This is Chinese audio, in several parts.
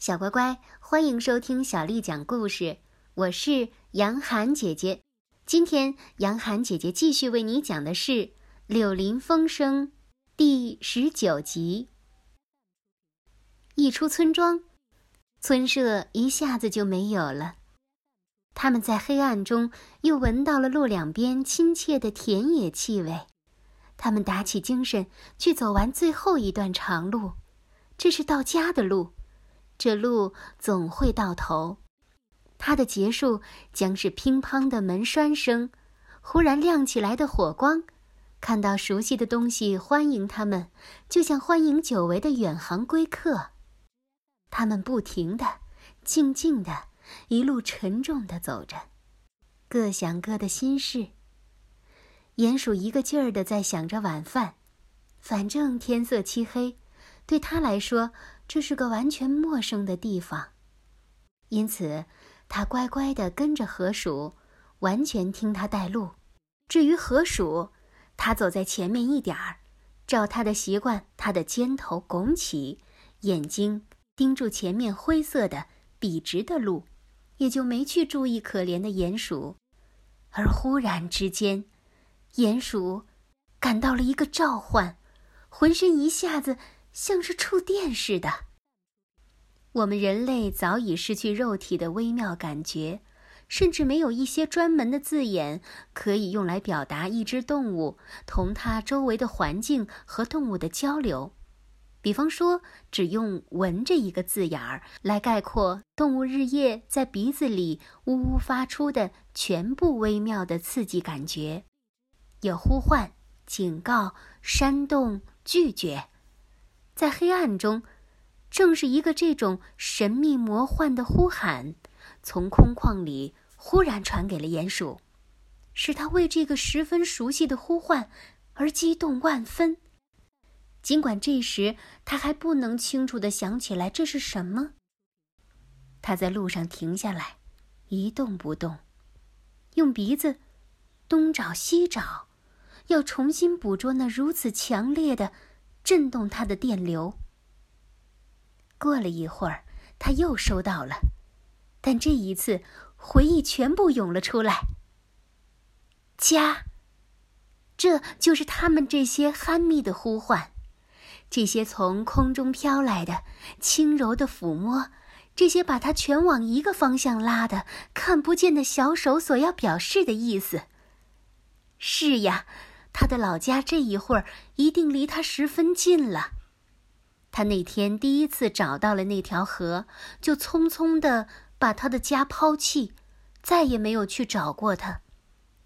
小乖乖，欢迎收听小丽讲故事。我是杨涵姐姐。今天，杨涵姐姐继续为你讲的是《柳林风声》第十九集。一出村庄，村舍一下子就没有了。他们在黑暗中又闻到了路两边亲切的田野气味。他们打起精神去走完最后一段长路，这是到家的路。这路总会到头，它的结束将是乒乓的门栓声，忽然亮起来的火光，看到熟悉的东西欢迎他们，就像欢迎久违的远航归客。他们不停的、静静的、一路沉重的走着，各想各的心事。鼹鼠一个劲儿的在想着晚饭，反正天色漆黑，对他来说。这是个完全陌生的地方，因此，他乖乖地跟着河鼠，完全听他带路。至于河鼠，他走在前面一点儿，照他的习惯，他的肩头拱起，眼睛盯住前面灰色的笔直的路，也就没去注意可怜的鼹鼠。而忽然之间，鼹鼠感到了一个召唤，浑身一下子。像是触电似的。我们人类早已失去肉体的微妙感觉，甚至没有一些专门的字眼可以用来表达一只动物同它周围的环境和动物的交流。比方说，只用“闻”这一个字眼儿来概括动物日夜在鼻子里呜呜发出的全部微妙的刺激感觉，有呼唤、警告、煽动、拒绝。在黑暗中，正是一个这种神秘魔幻的呼喊，从空旷里忽然传给了鼹鼠，使他为这个十分熟悉的呼唤而激动万分。尽管这时他还不能清楚地想起来这是什么。他在路上停下来，一动不动，用鼻子东找西找，要重新捕捉那如此强烈的。震动他的电流。过了一会儿，他又收到了，但这一次回忆全部涌了出来。家，这就是他们这些酣密的呼唤，这些从空中飘来的轻柔的抚摸，这些把他全往一个方向拉的看不见的小手所要表示的意思。是呀。他的老家这一会儿一定离他十分近了。他那天第一次找到了那条河，就匆匆的把他的家抛弃，再也没有去找过他。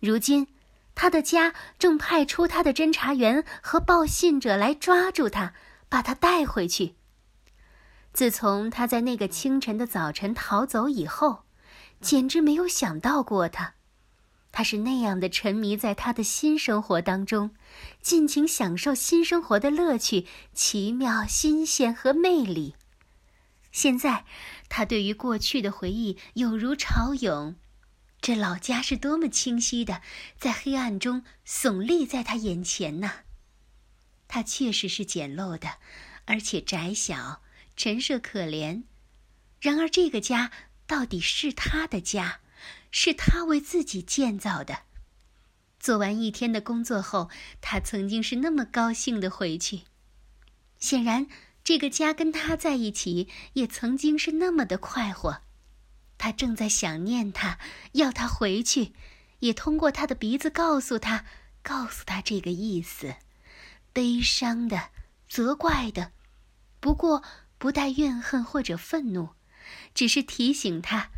如今，他的家正派出他的侦查员和报信者来抓住他，把他带回去。自从他在那个清晨的早晨逃走以后，简直没有想到过他。他是那样的沉迷在他的新生活当中，尽情享受新生活的乐趣、奇妙、新鲜和魅力。现在，他对于过去的回忆有如潮涌，这老家是多么清晰的，在黑暗中耸立在他眼前呢！它确实是简陋的，而且窄小、陈设可怜。然而，这个家到底是他的家。是他为自己建造的。做完一天的工作后，他曾经是那么高兴的回去。显然，这个家跟他在一起也曾经是那么的快活。他正在想念他，要他回去，也通过他的鼻子告诉他，告诉他这个意思：悲伤的，责怪的，不过不带怨恨或者愤怒，只是提醒他，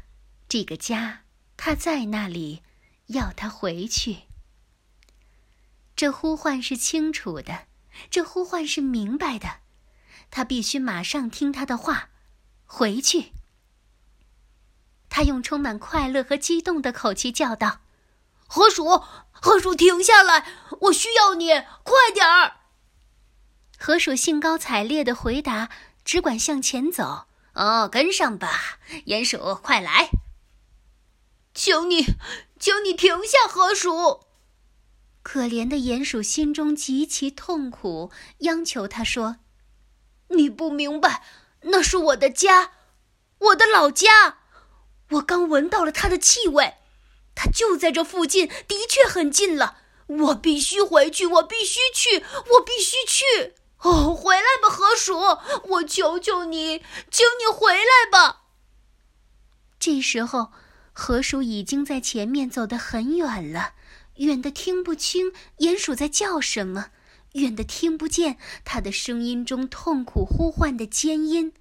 这个家。他在那里，要他回去。这呼唤是清楚的，这呼唤是明白的，他必须马上听他的话，回去。他用充满快乐和激动的口气叫道：“河鼠，河鼠，停下来！我需要你，快点儿！”河鼠兴高采烈的回答：“只管向前走。”哦，跟上吧，鼹鼠，快来！求你，求你停下，河鼠！可怜的鼹鼠心中极其痛苦，央求他说：“你不明白，那是我的家，我的老家，我刚闻到了它的气味，它就在这附近，的确很近了。我必须回去，我必须去，我必须去！哦，回来吧，河鼠，我求求你，请你回来吧。这时候，河鼠已经在前面走得很远了，远的听不清鼹鼠在叫什么，远的听不见它的声音中痛苦呼唤的尖音。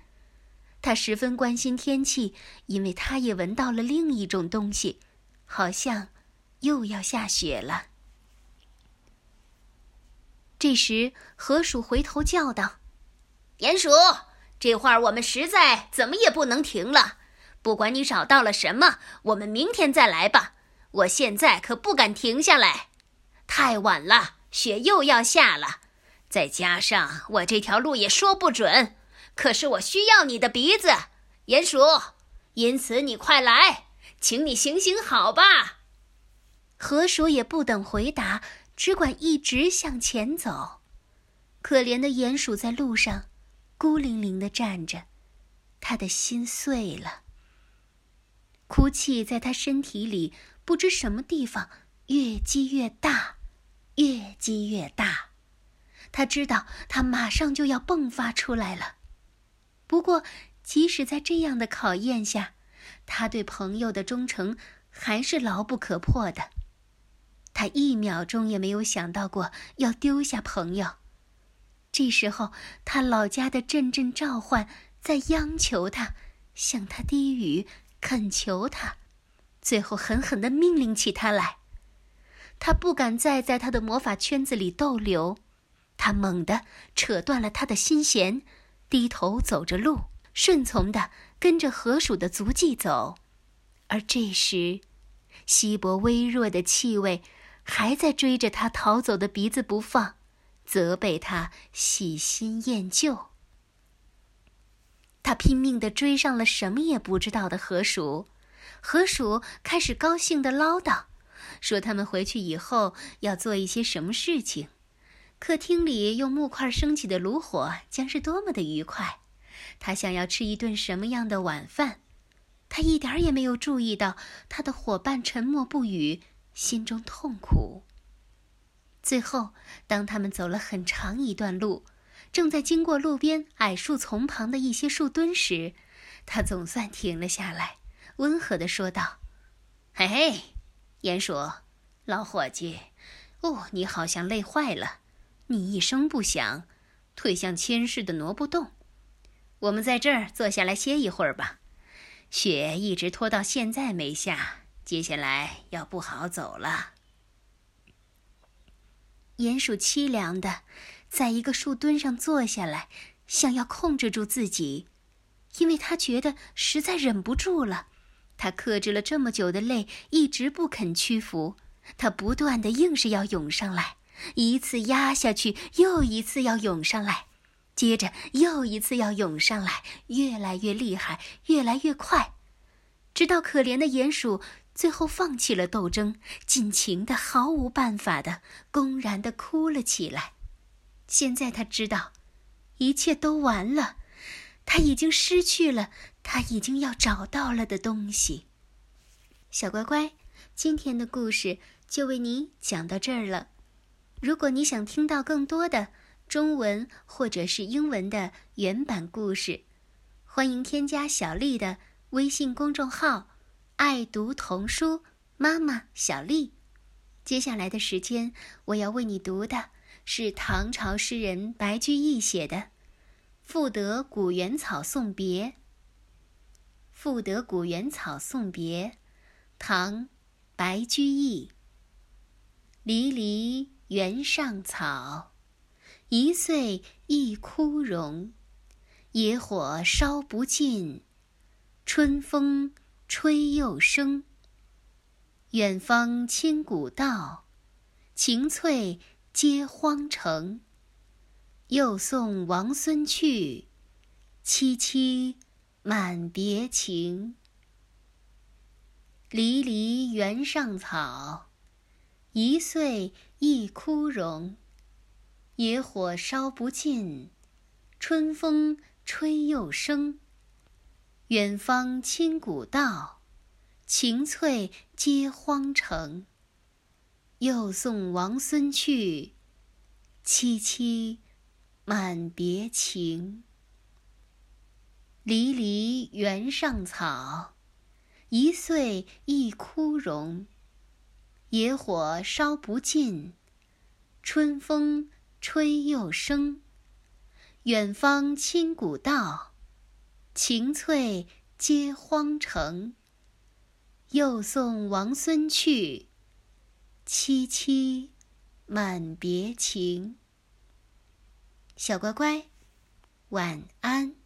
他十分关心天气，因为他也闻到了另一种东西，好像又要下雪了。这时，河鼠回头叫道：“鼹鼠，这会儿我们实在怎么也不能停了。不管你找到了什么，我们明天再来吧。我现在可不敢停下来，太晚了，雪又要下了。再加上我这条路也说不准。可是我需要你的鼻子，鼹鼠，因此你快来，请你行行好吧。”河鼠也不等回答。只管一直向前走，可怜的鼹鼠在路上孤零零的站着，他的心碎了。哭泣在他身体里不知什么地方越积越大，越积越大。他知道他马上就要迸发出来了。不过，即使在这样的考验下，他对朋友的忠诚还是牢不可破的。他一秒钟也没有想到过要丢下朋友。这时候，他老家的阵阵召唤在央求他，向他低语，恳求他，最后狠狠地命令起他来。他不敢再在他的魔法圈子里逗留，他猛地扯断了他的心弦，低头走着路，顺从地跟着河鼠的足迹走。而这时，稀薄微弱的气味。还在追着他逃走的鼻子不放，责备他喜新厌旧。他拼命地追上了什么也不知道的河鼠，河鼠开始高兴地唠叨，说他们回去以后要做一些什么事情。客厅里用木块升起的炉火将是多么的愉快。他想要吃一顿什么样的晚饭？他一点也没有注意到他的伙伴沉默不语。心中痛苦。最后，当他们走了很长一段路，正在经过路边矮树丛旁的一些树墩时，他总算停了下来，温和地说道：“嘿嘿，鼹鼠，老伙计，哦，你好像累坏了，你一声不响，退向谦氏的挪不动。我们在这儿坐下来歇一会儿吧。雪一直拖到现在没下。”接下来要不好走了。鼹鼠凄凉的，在一个树墩上坐下来，想要控制住自己，因为他觉得实在忍不住了。他克制了这么久的泪，一直不肯屈服。他不断的硬是要涌上来，一次压下去，又一次要涌上来，接着又一次要涌上来，越来越厉害，越来越快，直到可怜的鼹鼠。最后放弃了斗争，尽情的、毫无办法的、公然的哭了起来。现在他知道，一切都完了，他已经失去了他已经要找到了的东西。小乖乖，今天的故事就为你讲到这儿了。如果你想听到更多的中文或者是英文的原版故事，欢迎添加小丽的微信公众号。爱读童书，妈妈小丽。接下来的时间，我要为你读的是唐朝诗人白居易写的《赋得古原草送别》。《赋得古原草送别》，唐·白居易。离离原上草，一岁一枯荣。野火烧不尽，春风。吹又生。远方清古道，晴翠接荒城。又送王孙去，萋萋满别情。离离原上草，一岁一枯荣。野火烧不尽，春风吹又生。远芳侵古道，晴翠接荒城。又送王孙去，萋萋满别情。离离原上草，一岁一枯荣。野火烧不尽，春风吹又生。远芳侵古道，晴翠接荒城。又送王孙去。萋萋满别情。小乖乖，晚安。